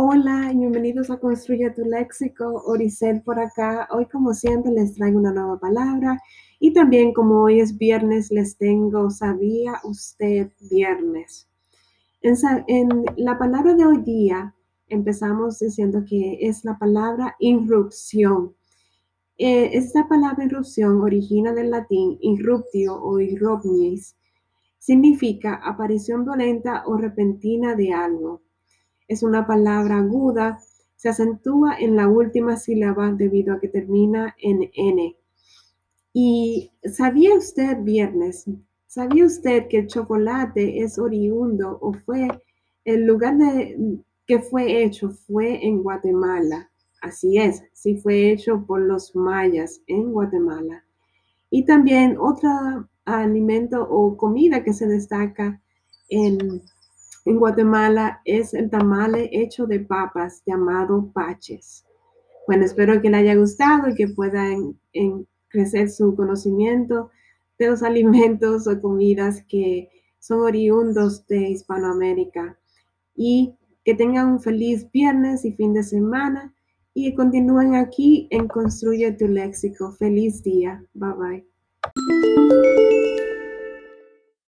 Hola y bienvenidos a Construye tu Léxico. Oricel por acá. Hoy, como siempre, les traigo una nueva palabra. Y también, como hoy es viernes, les tengo ¿Sabía usted viernes? En, la palabra de hoy día, empezamos diciendo que es la palabra irrupción. Eh, esta palabra irrupción origina del latín irruptio o irrupnis. Significa aparición violenta o repentina de algo es una palabra aguda, se acentúa en la última sílaba debido a que termina en N. Y ¿sabía usted viernes? ¿Sabía usted que el chocolate es oriundo o fue el lugar de, que fue hecho fue en Guatemala? Así es, sí fue hecho por los mayas en Guatemala. Y también otro alimento o comida que se destaca en en Guatemala es el tamale hecho de papas llamado paches. Bueno, espero que le haya gustado y que puedan crecer su conocimiento de los alimentos o comidas que son oriundos de Hispanoamérica. Y que tengan un feliz viernes y fin de semana y continúen aquí en Construye tu Léxico. Feliz día. Bye bye.